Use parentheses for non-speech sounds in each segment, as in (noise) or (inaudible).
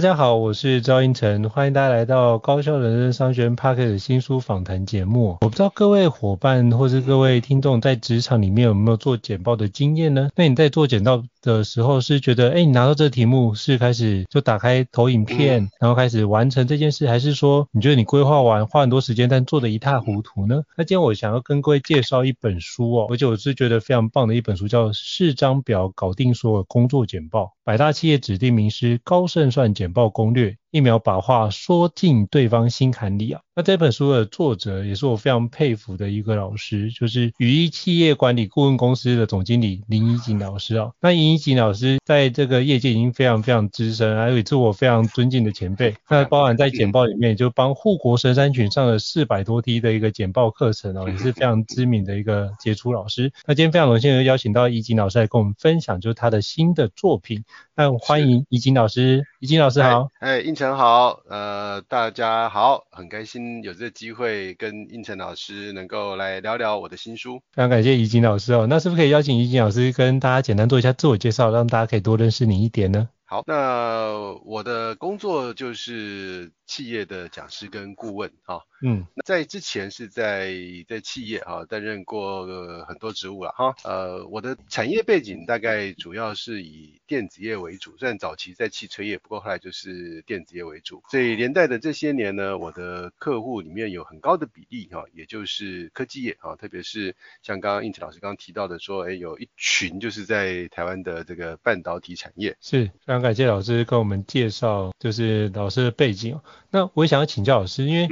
大家好，我是赵英成，欢迎大家来到高校人生商学院 Park 的新书访谈节目。我不知道各位伙伴或是各位听众在职场里面有没有做简报的经验呢？那你在做简报的时候是觉得，哎，你拿到这个题目是开始就打开投影片，然后开始完成这件事，还是说你觉得你规划完花很多时间，但做的一塌糊涂呢？那今天我想要跟各位介绍一本书哦，而且我是觉得非常棒的一本书，叫《四张表搞定所有工作简报》，百大企业指定名师高胜算简报攻略。一秒把话说进对方心坎里啊！那这本书的作者也是我非常佩服的一个老师，就是羽翼企业管理顾问公司的总经理林怡景老师啊。那林宜景老师在这个业界已经非常非常资深，还有也是我非常尊敬的前辈。那包含在简报里面，就帮护国神山群上了四百多梯的一个简报课程哦，也是非常知名的一个杰出老师。那今天非常荣幸又邀请到怡景老师来跟我们分享，就是他的新的作品。那欢迎怡景老师，怡景老师好。哎，胤丞好，呃，大家好，很开心有这个机会跟应成老师能够来聊聊我的新书。非常感谢怡景老师哦，那是不是可以邀请怡景老师跟大家简单做一下自我介绍，让大家可以多认识你一点呢？好，那我的工作就是企业的讲师跟顾问啊，嗯，那在之前是在在企业啊担任过很多职务了哈，呃，我的产业背景大概主要是以电子业为主，虽然早期在汽车业，不过后来就是电子业为主，所以连带的这些年呢，我的客户里面有很高的比例哈，也就是科技业啊，特别是像刚刚胤丞老师刚刚提到的说，哎，有一群就是在台湾的这个半导体产业是。非常感谢老师跟我们介绍，就是老师的背景。那我也想要请教老师，因为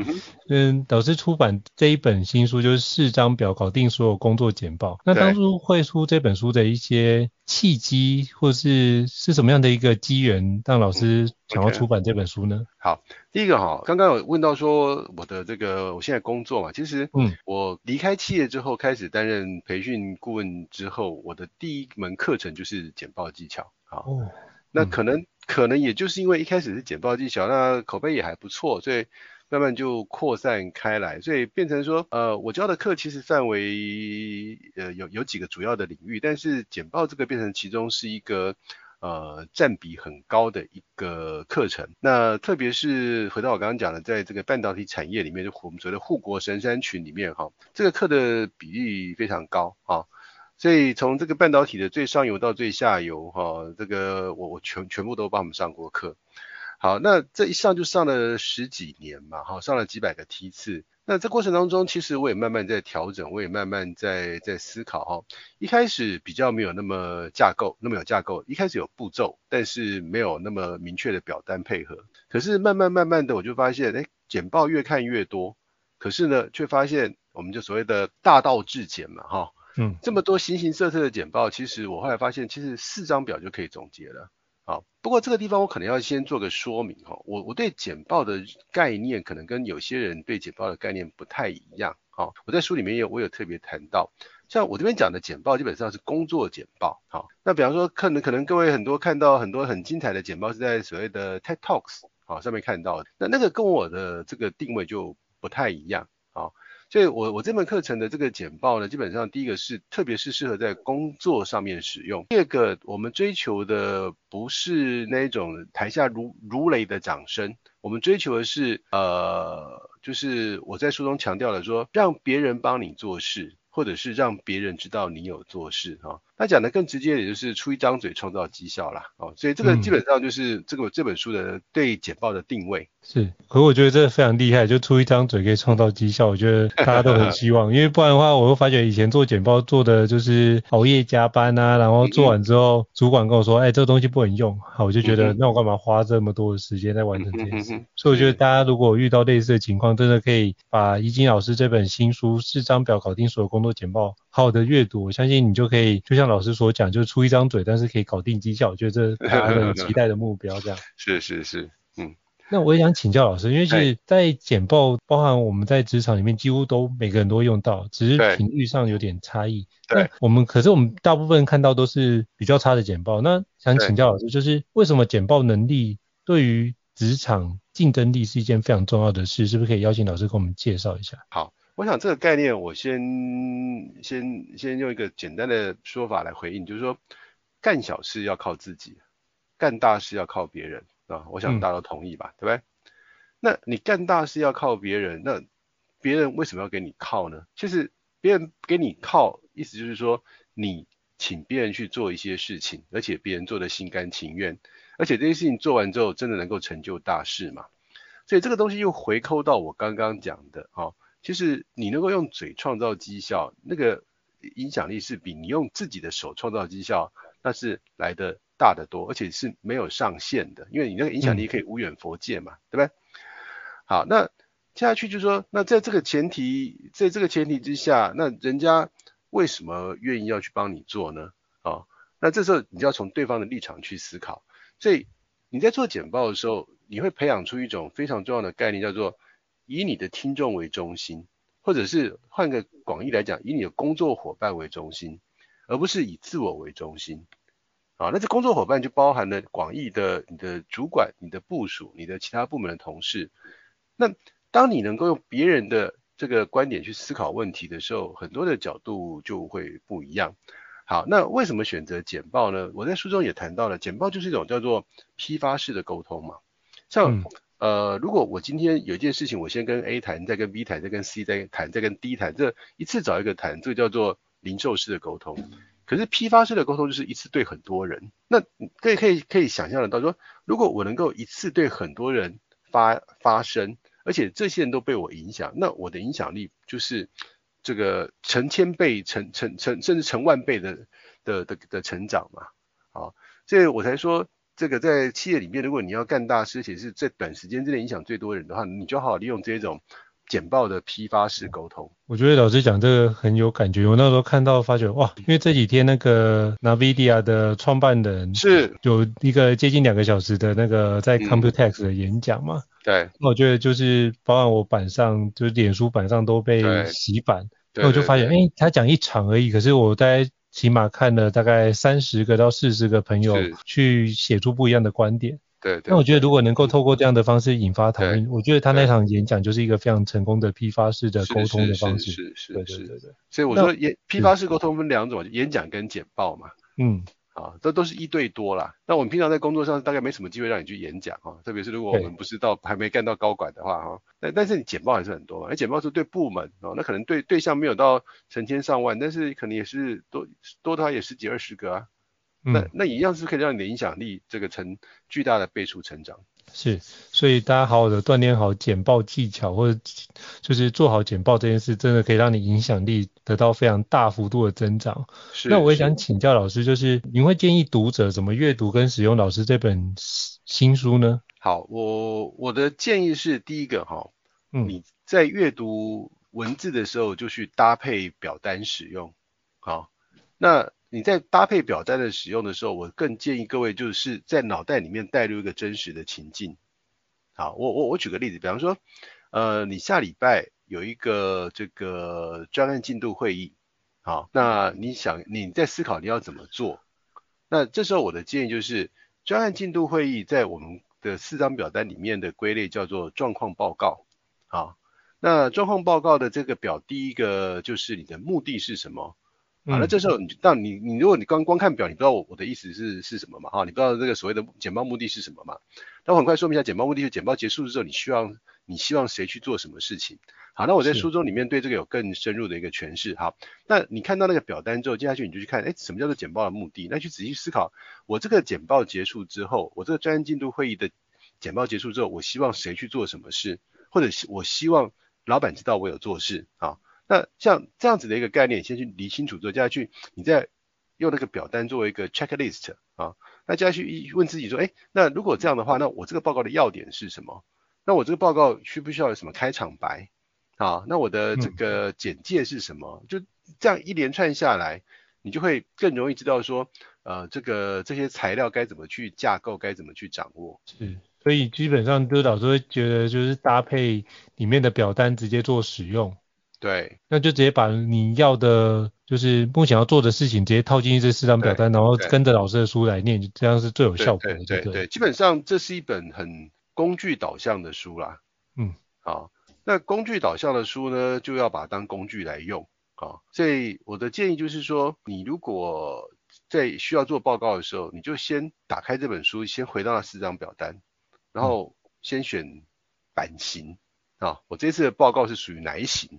嗯，老师出版这一本新书就是四张表搞定所有工作简报。那当初会出这本书的一些契机，或是是什么样的一个机缘，让老师想要出版这本书呢？好，第一个哈，刚刚有问到说我的这个我现在工作嘛，其实嗯，我离开企业之后开始担任培训顾问之后，我的第一门课程就是简报技巧。好。哦那可能可能也就是因为一开始是简报技巧，那口碑也还不错，所以慢慢就扩散开来，所以变成说，呃，我教的课其实范围呃有有几个主要的领域，但是简报这个变成其中是一个呃占比很高的一个课程。那特别是回到我刚刚讲的，在这个半导体产业里面，就我们所谓的护国神山群里面哈，这个课的比例非常高啊。所以从这个半导体的最上游到最下游，哈，这个我我全全部都帮我们上过课。好，那这一上就上了十几年嘛，哈，上了几百个梯次。那这过程当中，其实我也慢慢在调整，我也慢慢在在思考，哈。一开始比较没有那么架构，那么有架构。一开始有步骤，但是没有那么明确的表单配合。可是慢慢慢慢的，我就发现，哎，简报越看越多，可是呢，却发现我们就所谓的大道至简嘛，哈。嗯，这么多形形色色的简报，其实我后来发现，其实四张表就可以总结了。好，不过这个地方我可能要先做个说明哈，我我对简报的概念可能跟有些人对简报的概念不太一样。好，我在书里面也有我有特别谈到，像我这边讲的简报基本上是工作简报。好，那比方说可能可能各位很多看到很多很精彩的简报是在所谓的 TED Talks 好上面看到的，那那个跟我的这个定位就不太一样。好。所以我我这门课程的这个简报呢，基本上第一个是，特别是适合在工作上面使用。第二个，我们追求的不是那种台下如如雷的掌声，我我们追求的是呃，就是我在书中强调了说，让别人帮你做事，或者是让别人知道你有做事哈。他讲的更直接，也就是出一张嘴创造绩效啦。哦，所以这个基本上就是这个这本书的对简报的定位。是，可我觉得这个非常厉害，就出一张嘴可以创造绩效，我觉得大家都很希望，(laughs) 因为不然的话，我会发觉以前做简报做的就是熬夜加班啊，然后做完之后，主管跟我说，哎，这个东西不能用，好，我就觉得那我干嘛花这么多的时间在完成这件事？所以我觉得大家如果遇到类似的情况，真的可以把怡景老师这本新书《四张表搞定所有工作简报》。好好的阅读，我相信你就可以，就像老师所讲，就出一张嘴，但是可以搞定绩效，我觉得这是大家很 (laughs) 期待的目标。这样是是是，嗯。那我也想请教老师，因为其实在简报，包含我们在职场里面，几乎都每个人都会用到，只是频率上有点差异。对。我们可是我们大部分看到都是比较差的简报。那想请教老师，就是为什么简报能力对于职场竞争力是一件非常重要的事？是不是可以邀请老师跟我们介绍一下？好。我想这个概念，我先先先用一个简单的说法来回应，就是说，干小事要靠自己，干大事要靠别人啊。我想大家都同意吧，嗯、对不对？那你干大事要靠别人，那别人为什么要给你靠呢？其实别人给你靠，意思就是说，你请别人去做一些事情，而且别人做的心甘情愿，而且这些事情做完之后，真的能够成就大事嘛？所以这个东西又回扣到我刚刚讲的啊。其实你能够用嘴创造绩效，那个影响力是比你用自己的手创造绩效，那是来得大得多，而且是没有上限的，因为你那个影响力可以无远佛界嘛，嗯、对不对？好，那接下去就是说，那在这个前提，在这个前提之下，那人家为什么愿意要去帮你做呢？啊、哦，那这时候你就要从对方的立场去思考。所以你在做简报的时候，你会培养出一种非常重要的概念，叫做。以你的听众为中心，或者是换个广义来讲，以你的工作伙伴为中心，而不是以自我为中心。啊，那这工作伙伴就包含了广义的你的主管、你的部署、你的其他部门的同事。那当你能够用别人的这个观点去思考问题的时候，很多的角度就会不一样。好，那为什么选择简报呢？我在书中也谈到了，简报就是一种叫做批发式的沟通嘛，像。呃，如果我今天有一件事情，我先跟 A 谈，再跟 B 谈，再跟 C 再谈，再跟 D 谈，这一次找一个谈，这个叫做零售式的沟通。可是批发式的沟通就是一次对很多人。那可以可以可以想象得到说，如果我能够一次对很多人发发声，而且这些人都被我影响，那我的影响力就是这个成千倍、成成成甚至成万倍的的的的成长嘛。好，所以我才说。这个在企业里面，如果你要干大事，且是在短时间之内影响最多人的话，你就好好利用这种简报的批发式沟通。我觉得老师讲这个很有感觉。我那时候看到发觉哇，因为这几天那个 NVIDIA 的创办人是有一个接近两个小时的那个在 Computex 的演讲嘛。嗯、对。那我觉得就是包含我板上，就是脸书板上都被洗版。那我就发现，哎，他讲一场而已，可是我在。起码看了大概三十个到四十个朋友去写出不一样的观点。对对。那我觉得如果能够透过这样的方式引发讨论，我觉得他那场演讲就是一个非常成功的批发式的沟通的方式。是是是。对对对对。所以我说演批发式沟通分两种，演讲跟简报嘛。嗯。啊，这都是一对多啦。那我们平常在工作上大概没什么机会让你去演讲啊，特别是如果我们不是到还没干到高管的话哈。但但是你简报还是很多嘛，那简报是对部门哦，那可能对对象没有到成千上万，但是可能也是多多的话也十几二十个啊。那那一样是可以让你的影响力这个成巨大的倍数成长。是，所以大家好好的锻炼好简报技巧，或者就是做好简报这件事，真的可以让你影响力得到非常大幅度的增长。是，那我也想请教老师，就是您会建议读者怎么阅读跟使用老师这本新书呢？好，我我的建议是第一个哈，嗯，你在阅读文字的时候就去搭配表单使用。好，那。你在搭配表单的使用的时候，我更建议各位就是在脑袋里面带入一个真实的情境。好，我我我举个例子，比方说，呃，你下礼拜有一个这个专案进度会议，好，那你想你在思考你要怎么做？那这时候我的建议就是，专案进度会议在我们的四张表单里面的归类叫做状况报告。好，那状况报告的这个表第一个就是你的目的是什么？啊，那这时候你当你你如果你光光看表，你不知道我我的意思是是什么嘛哈，你不知道这个所谓的简报目的是什么嘛？那我很快说明一下，简报目的是简报结束之后，你希望你希望谁去做什么事情？好，那我在书中里面对这个有更深入的一个诠释。好，那你看到那个表单之后，接下去你就去看，哎，什么叫做简报的目的？那去仔细思考，我这个简报结束之后，我这个专案进度会议的简报结束之后，我希望谁去做什么事，或者是我希望老板知道我有做事啊。那像这样子的一个概念，先去理清楚之后，接下去你再用那个表单作为一个 checklist 啊，那接下去一问自己说，哎，那如果这样的话，那我这个报告的要点是什么？那我这个报告需不需要有什么开场白？啊，那我的这个简介是什么？就这样一连串下来，你就会更容易知道说，呃，这个这些材料该怎么去架构，该怎么去掌握。是，所以基本上，就是老师会觉得，就是搭配里面的表单直接做使用。对，那就直接把你要的，就是目前要做的事情，直接套进这四张表单，然后跟着老师的书来念，这样是最有效果的。对对对，对，基本上这是一本很工具导向的书啦。嗯，好，那工具导向的书呢，就要把它当工具来用。好，所以我的建议就是说，你如果在需要做报告的时候，你就先打开这本书，先回到那四张表单，然后先选版型。啊，我这次的报告是属于哪一型？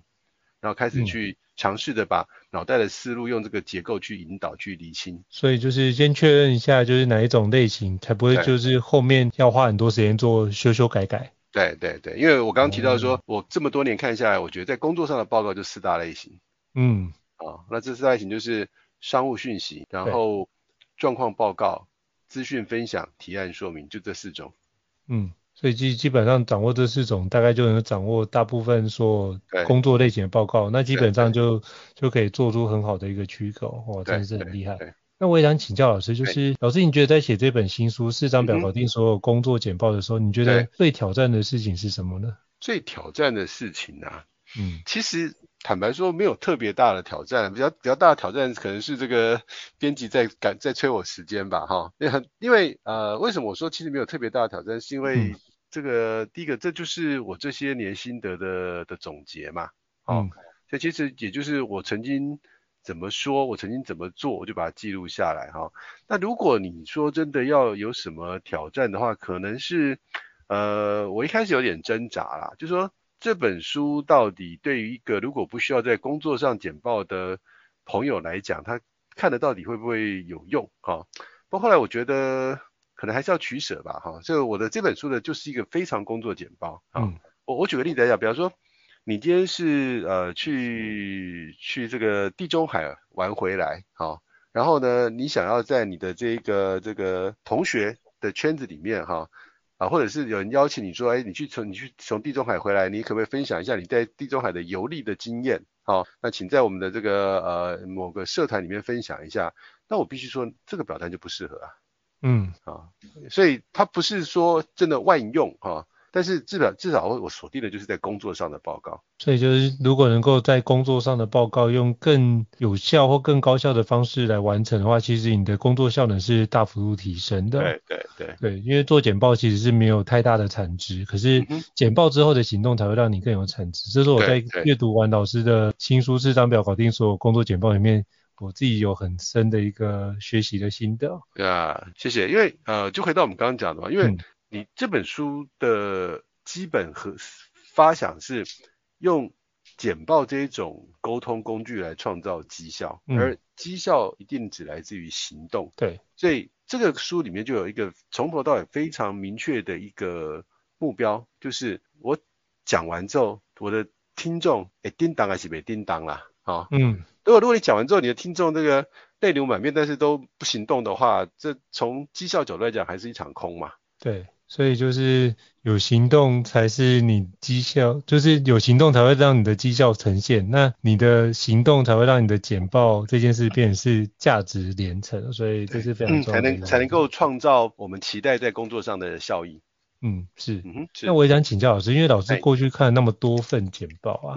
然后开始去尝试的把脑袋的思路用这个结构去引导、去理清。所以就是先确认一下，就是哪一种类型，才不会就是后面要花很多时间做修修改改。对对对，因为我刚刚提到说，嗯、我这么多年看下来，我觉得在工作上的报告就四大类型。嗯。啊，那这四大类型就是商务讯息，然后状况报告、资讯分享、提案说明，就这四种。嗯。所以基基本上掌握这四种，大概就能掌握大部分说工作类型的报告，那基本上就就可以做出很好的一个区隔，哇，真的是很厉害。那我也想请教老师，就是老师，你觉得在写这本新书《四张表搞定所有工作简报》的时候，你觉得最挑战的事情是什么呢？最挑战的事情啊，嗯，其实坦白说没有特别大的挑战，比较比较大的挑战可能是这个编辑在赶在催我时间吧，哈，因为因为呃，为什么我说其实没有特别大的挑战，是因为。这个第一个，这就是我这些年心得的的总结嘛，哦，这、嗯、其实也就是我曾经怎么说，我曾经怎么做，我就把它记录下来哈、哦。那如果你说真的要有什么挑战的话，可能是，呃，我一开始有点挣扎啦，就是说这本书到底对于一个如果不需要在工作上简报的朋友来讲，他看的到底会不会有用哈？不过后来我觉得。可能还是要取舍吧，哈，这个我的这本书呢，就是一个非常工作简报，嗯，我我举个例子来讲，比方说，你今天是呃去去这个地中海玩回来，好，然后呢，你想要在你的这个这个同学的圈子里面，哈，啊，或者是有人邀请你说，哎，你去从你去从地中海回来，你可不可以分享一下你在地中海的游历的经验？好，那请在我们的这个呃某个社团里面分享一下。那我必须说，这个表单就不适合啊。嗯啊，所以它不是说真的万用哈，但是至少至少我我锁定的就是在工作上的报告。所以就是如果能够在工作上的报告用更有效或更高效的方式来完成的话，其实你的工作效能是大幅度提升的。对对对对，因为做简报其实是没有太大的产值，可是简报之后的行动才会让你更有产值。这是我在阅读完老师的新书《四张表搞定所有工作简报》里面。我自己有很深的一个学习的心得。对啊，谢谢。因为呃，就回到我们刚刚讲的嘛，因为你这本书的基本和发想是用简报这一种沟通工具来创造绩效，嗯、而绩效一定只来自于行动。对，所以这个书里面就有一个从头到尾非常明确的一个目标，就是我讲完之后，我的听众诶叮当还是没叮当啦。哦，嗯。如果如果你讲完之后，你的听众这个泪流满面，但是都不行动的话，这从绩效角度来讲，还是一场空嘛。对，所以就是有行动才是你绩效，就是有行动才会让你的绩效呈现。那你的行动才会让你的简报这件事变成是价值连城，所以这是非常重要的、嗯。才能才能够创造我们期待在工作上的效益。嗯，是。那我也想请教老师，因为老师过去看了那么多份简报啊，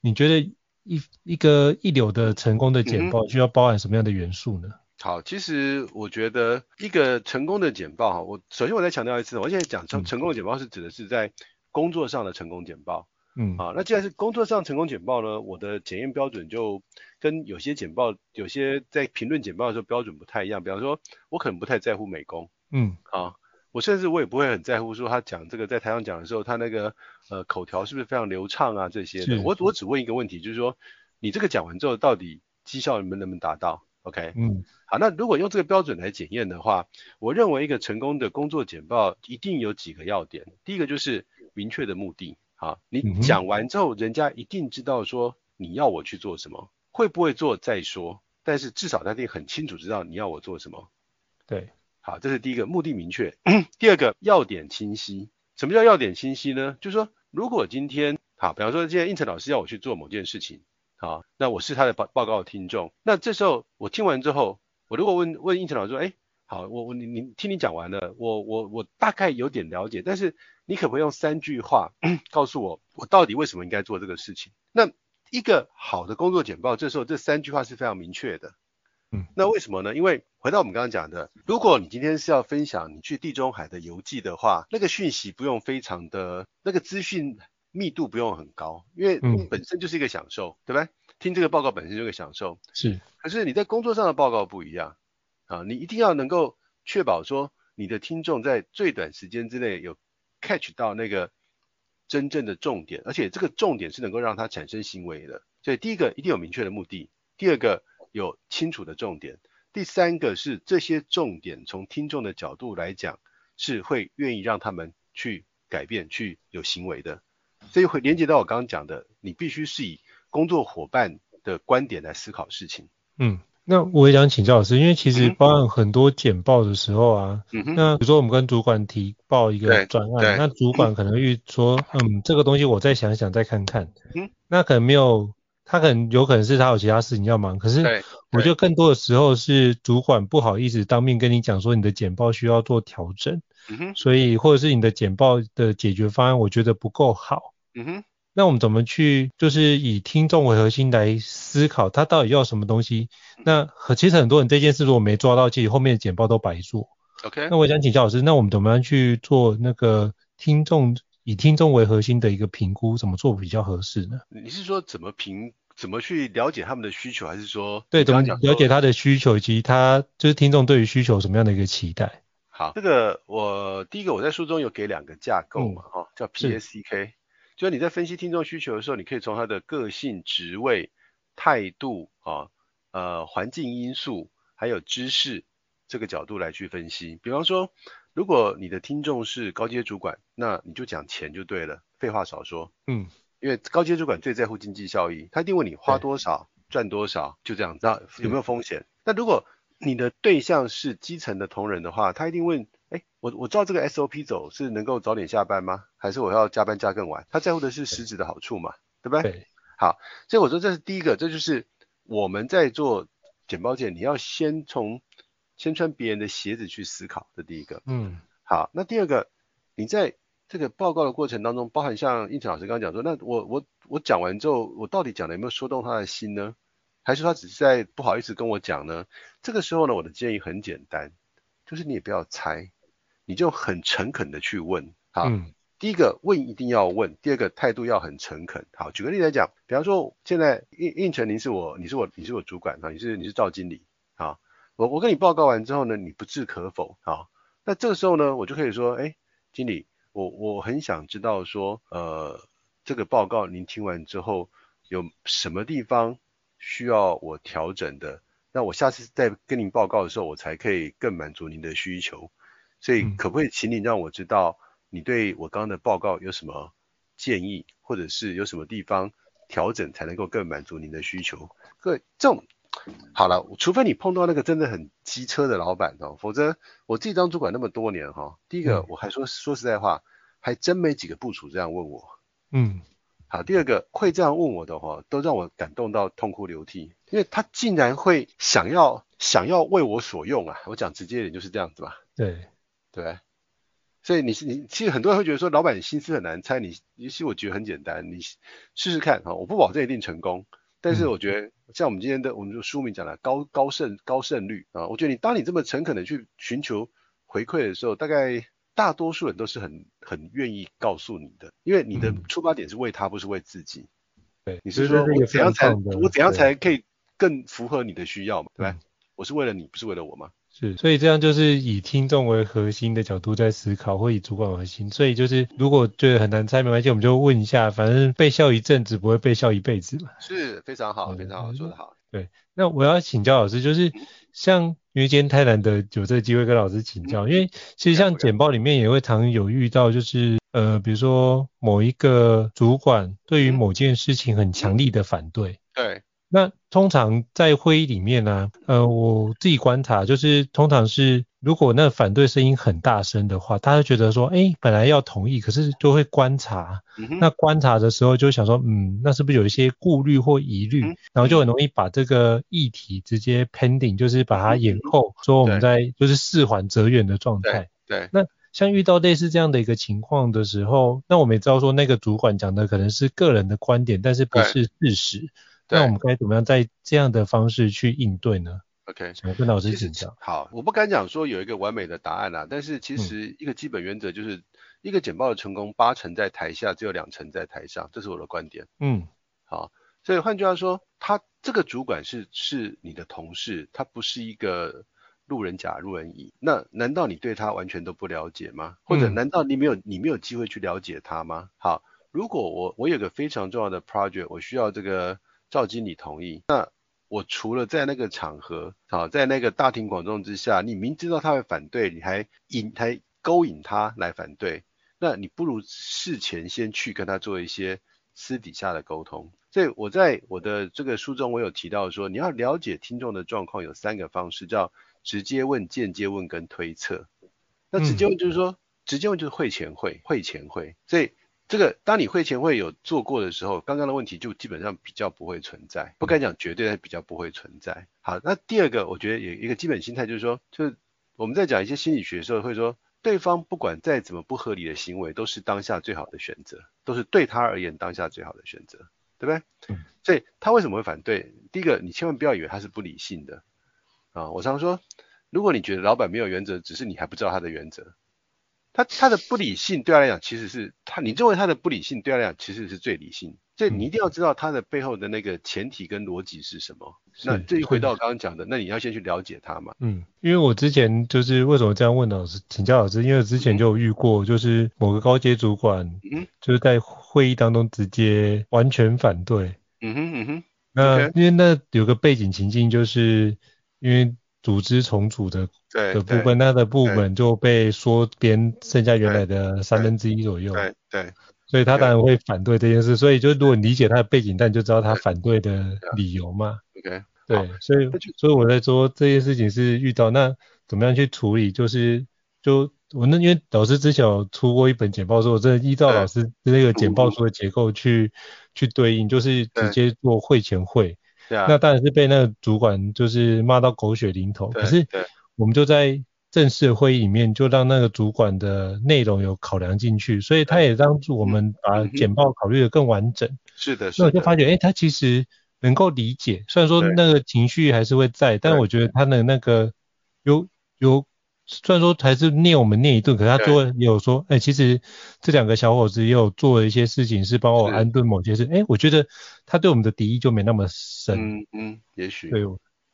你觉得？一一个一流的成功的简报需要包含什么样的元素呢？嗯、好，其实我觉得一个成功的简报哈，我首先我再强调一次，我现在讲成成功的简报是指的是在工作上的成功简报，嗯，啊，那既然是工作上成功简报呢，我的检验标准就跟有些简报，有些在评论简报的时候标准不太一样。比方说，我可能不太在乎美工，嗯，啊，我甚至我也不会很在乎说他讲这个在台上讲的时候，他那个呃口条是不是非常流畅啊这些的。我我只问一个问题，就是说你这个讲完之后，到底绩效能不能达到？OK，嗯，好，那如果用这个标准来检验的话，我认为一个成功的工作简报一定有几个要点。第一个就是明确的目的。好，你讲完之后，人家一定知道说你要我去做什么，会不会做再说，但是至少他一定很清楚知道你要我做什么。对，好，这是第一个，目的明确。第二个，要点清晰。什么叫要点清晰呢？就是说，如果今天，好，比方说今天应成老师要我去做某件事情，好，那我是他的报报告听众，那这时候我听完之后，我如果问问应成老师说，哎，好，我我你你听你讲完了，我我我大概有点了解，但是。你可不可以用三句话告诉我，我到底为什么应该做这个事情？那一个好的工作简报，这时候这三句话是非常明确的。嗯，那为什么呢？因为回到我们刚刚讲的，如果你今天是要分享你去地中海的游记的话，那个讯息不用非常的，那个资讯密度不用很高，因为本身就是一个享受，对不对？听这个报告本身就是一个享受。是。可是你在工作上的报告不一样啊，你一定要能够确保说你的听众在最短时间之内有。catch 到那个真正的重点，而且这个重点是能够让他产生行为的。所以第一个一定有明确的目的，第二个有清楚的重点，第三个是这些重点从听众的角度来讲是会愿意让他们去改变、去有行为的。这就会连接到我刚刚讲的，你必须是以工作伙伴的观点来思考事情。嗯。那我也想请教老师，因为其实包含很多简报的时候啊，嗯、那比如说我们跟主管提报一个专案，那主管可能会说，嗯，这个东西我再想想再看看，嗯，那可能没有，他可能有可能是他有其他事情要忙，可是我觉得更多的时候是主管不好意思当面跟你讲说你的简报需要做调整，嗯哼，所以或者是你的简报的解决方案我觉得不够好，嗯哼。那我们怎么去，就是以听众为核心来思考，他到底要什么东西？那其实很多人这件事如果没抓到，其实后面的简报都白做。OK。那我想请教老师，那我们怎么样去做那个听众以听众为核心的一个评估，怎么做比较合适呢？你是说怎么评，怎么去了解他们的需求，还是说对，怎么了解他的需求以及他就是听众对于需求什么样的一个期待？好，这个我第一个我在书中有给两个架构嘛，哈、嗯，叫 PSCK。就是你在分析听众需求的时候，你可以从他的个性、职位、态度啊、呃环境因素，还有知识这个角度来去分析。比方说，如果你的听众是高阶主管，那你就讲钱就对了，废话少说。嗯，因为高阶主管最在乎经济效益，他一定问你花多少、赚多少，就这样，知道有没有风险？那如果你的对象是基层的同仁的话，他一定问。哎，我我知道这个 SOP 走是能够早点下班吗？还是我要加班加更晚？他在乎的是实质的好处嘛，对，不对？对。好，所以我说这是第一个，这就是我们在做简报界，你要先从先穿别人的鞋子去思考，这第一个。嗯。好，那第二个，你在这个报告的过程当中，包含像应成老师刚刚讲说，那我我我讲完之后，我到底讲的有没有说动他的心呢？还是他只是在不好意思跟我讲呢？这个时候呢，我的建议很简单，就是你也不要猜。你就很诚恳的去问，好，嗯、第一个问一定要问，第二个态度要很诚恳。好，举个例子来讲，比方说现在胤胤丞您是我，你是我，你是我主管啊，你是你是赵经理，好，我我跟你报告完之后呢，你不置可否，啊，那这个时候呢，我就可以说，哎，经理，我我很想知道说，呃，这个报告您听完之后有什么地方需要我调整的，那我下次再跟您报告的时候，我才可以更满足您的需求。所以可不可以请你让我知道你对我刚刚的报告有什么建议，或者是有什么地方调整才能够更满足您的需求？各位，这种好了，除非你碰到那个真的很机车的老板哦，否则我自己当主管那么多年哈，第一个我还说说实在话，还真没几个部署这样问我。嗯，好，第二个会这样问我的话，都让我感动到痛哭流涕，因为他竟然会想要想要为我所用啊！我讲直接一点就是这样子嘛。对。对，所以你是你，其实很多人会觉得说，老板你心思很难猜，你其实我觉得很简单，你试试看哈，我不保证一定成功，但是我觉得像我们今天的我们就书名讲的高高胜高胜率啊，我觉得你当你这么诚恳的去寻求回馈的时候，大概大多数人都是很很愿意告诉你的，因为你的出发点是为他，不是为自己。对，你是说我怎样才我怎样才可以更符合你的需要嘛？对吧？我是为了你，不是为了我吗？是，所以这样就是以听众为核心的角度在思考，或以主管为核心。所以就是如果觉得很难猜，没关系，我们就问一下，反正被笑一阵子不会被笑一辈子嘛。是非常好，非常好，说得好。对，那我要请教老师，就是像因为今天太难得有这个机会跟老师请教，因为其实像简报里面也会常有遇到，就是呃，比如说某一个主管对于某件事情很强力的反对。对。那通常在会议里面呢、啊，呃，我自己观察就是，通常是如果那反对声音很大声的话，大家觉得说，哎，本来要同意，可是就会观察。嗯、那观察的时候就想说，嗯，那是不是有一些顾虑或疑虑、嗯，然后就很容易把这个议题直接 pending，就是把它延后，说、嗯、我们在就是事缓则圆的状态。对。对那像遇到类似这样的一个情况的时候，那我们也知道说，那个主管讲的可能是个人的观点，但是不是事实。那我们该怎么样在这样的方式去应对呢？OK，想跟老师请教。好，我不敢讲说有一个完美的答案啦，但是其实一个基本原则就是，嗯、一个简报的成功，八成在台下，只有两成在台上，这是我的观点。嗯，好，所以换句话说，他这个主管是是你的同事，他不是一个路人甲、路人乙。那难道你对他完全都不了解吗？或者难道你没有你没有机会去了解他吗？好，如果我我有个非常重要的 project，我需要这个。赵经理同意，那我除了在那个场合，好，在那个大庭广众之下，你明知道他会反对，你还引还勾引他来反对，那你不如事前先去跟他做一些私底下的沟通。所以我在我的这个书中，我有提到说，你要了解听众的状况有三个方式，叫直接问、间接问跟推测。那直接问就是说，直接问就是会前会，会前会，所以。这个，当你会前会有做过的时候，刚刚的问题就基本上比较不会存在，不敢讲绝对，但比较不会存在。好，那第二个，我觉得有一个基本心态就是说，就是我们在讲一些心理学的时候会说，对方不管再怎么不合理的行为，都是当下最好的选择，都是对他而言当下最好的选择，对不对？嗯。所以他为什么会反对？第一个，你千万不要以为他是不理性的啊。我常说，如果你觉得老板没有原则，只是你还不知道他的原则。他他的不理性对他来讲，其实是他你认为他的不理性对他来讲，其实是最理性。所以你一定要知道他的背后的那个前提跟逻辑是什么。那这一回到我刚刚讲的，那你要先去了解他嘛。嗯，因为我之前就是为什么这样问老师请教老师，因为之前就有遇过，就是某个高阶主管，嗯，就是在会议当中直接完全反对。嗯哼嗯哼。那因为那有个背景情境，就是因为。组织重组的的部分，他的部门就被缩编，剩下原来的三分之一左右。对对，所以他当然会反对这件事。所以就如果理解他的背景，但你就知道他反对的理由嘛。OK，对，所以所以我在说这件事情是遇到那怎么样去处理，就是就我那因为老师之前有出过一本简报说，我真的依照老师那个简报书的结构去去对应，就是直接做会前会。啊、那当然是被那个主管就是骂到狗血淋头，可是我们就在正式的会议里面就让那个主管的内容有考量进去，所以他也帮助我们把简报考虑的更完整。是的，是的。那我就发觉，哎、欸，他其实能够理解，虽然说那个情绪还是会在，但我觉得他的那个有有。虽然说还是念我们念一顿，可是他做也有说，哎、欸，其实这两个小伙子也有做了一些事情，是帮我安顿某些事。哎、欸，我觉得他对我们的敌意就没那么深。嗯嗯，也许。对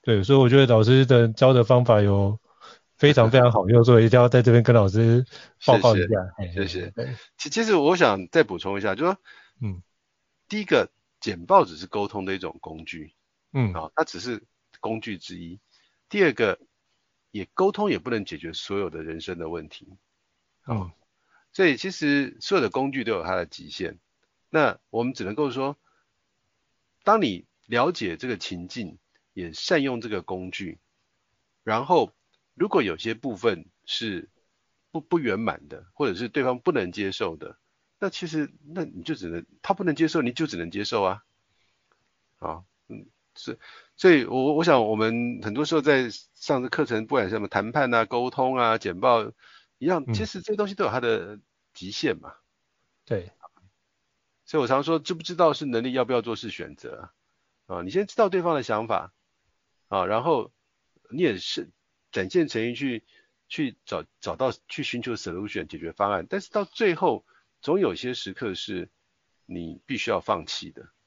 对，所以我觉得老师的教的方法有非常非常好用，所以一定要在这边跟老师报告一下。谢谢。其其实我想再补充一下，就是说，嗯，第一个简报只是沟通的一种工具，嗯，啊，它只是工具之一。第二个。也沟通也不能解决所有的人生的问题，哦，所以其实所有的工具都有它的极限。那我们只能够说，当你了解这个情境，也善用这个工具，然后如果有些部分是不不圆满的，或者是对方不能接受的，那其实那你就只能他不能接受，你就只能接受啊，好，嗯，是。所以我，我我想，我们很多时候在上的课程，不管是什么谈判啊、沟通啊、简报一样，其实这些东西都有它的极限嘛。嗯、对。所以我常说，知不知道是能力，要不要做是选择啊。你先知道对方的想法啊，然后你也是展现诚意去去找找到去寻求 solution 解决方案，但是到最后总有些时刻是你必须要放弃的啊。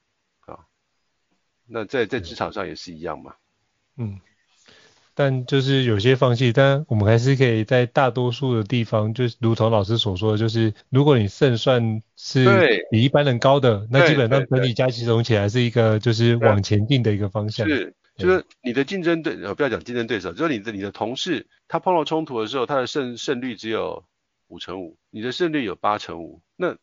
那在在职场上也是一样嘛。嗯。但就是有些放弃，但我们还是可以在大多数的地方，就如同老师所说的，就是如果你胜算是比一般人高的，那基本上整体加起总起来是一个就是往前进的一个方向。是，就是你的竞争对，呃，不要讲竞争对手，就是你的你的同事，他碰到冲突的时候，他的胜胜率只有五成五，你的胜率有八成五，那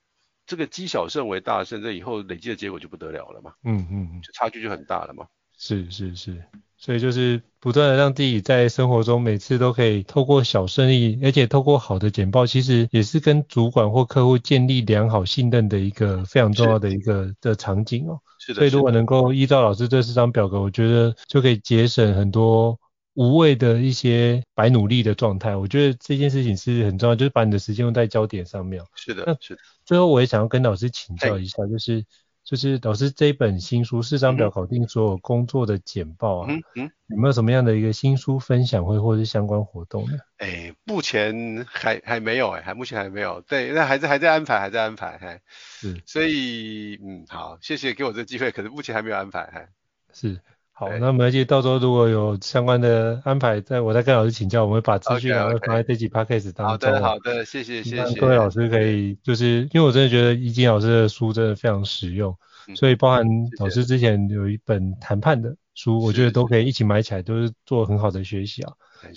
这个积小胜为大胜，这以后累积的结果就不得了了嘛。嗯嗯嗯，就差距就很大了嘛。是是是。所以就是不断的让自己在生活中每次都可以透过小胜利，而且透过好的简报，其实也是跟主管或客户建立良好信任的一个非常重要的一个的场景哦。是的。所以如果能够依照老师这四张表格，我觉得就可以节省很多无谓的一些白努力的状态。我觉得这件事情是很重要，就是把你的时间用在焦点上面。是的，是的。最后我也想要跟老师请教一下，就是。就是老师这一本新书四张表搞定所有工作的简报啊，嗯嗯，有没有什么样的一个新书分享会或者是相关活动呢？哎、欸，目前还还没有哎、欸，还目前还没有，对，那还在还在安排，还在安排，还是，所以嗯，好，谢谢给我这个机会，可是目前还没有安排，还是。好，那没关系，到时候如果有相关的安排，在我再跟老师请教，我们会把资讯然后放在这集 podcast 当中。好的，好的，谢谢，谢谢。各位老师可以，就是因为我真的觉得易金老师的书真的非常实用，嗯、所以包含老师之前有一本谈判的书，我觉得都可以一起买起来，都是做很好的学习啊。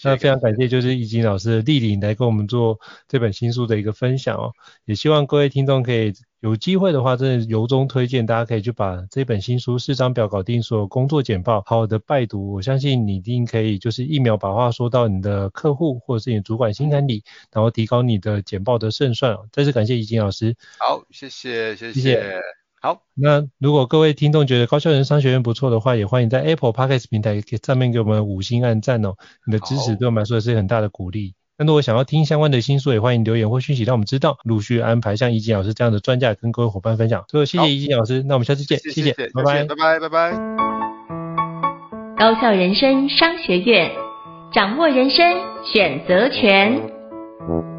那非常感谢，就是易经老师的莅临来跟我们做这本新书的一个分享哦，也希望各位听众可以有机会的话，真的由衷推荐，大家可以去把这本新书四张表搞定所有工作简报，好好的拜读，我相信你一定可以就是一秒把话说到你的客户或者是你主管心坎里，然后提高你的简报的胜算哦。再次感谢易经老师。好，谢谢，谢谢。谢谢好，那如果各位听众觉得高校人商学院不错的话，也欢迎在 Apple Podcast 平台上面给我们五星按赞哦。你的支持对我们来说也是很大的鼓励。那如果想要听相关的新书，也欢迎留言或讯息让我们知道，陆续安排像怡景老师这样的专家跟各位伙伴分享。最后谢谢怡景老师，那我们下次见，谢谢，谢谢拜拜，拜拜，拜拜。高校人生商学院，掌握人生选择权。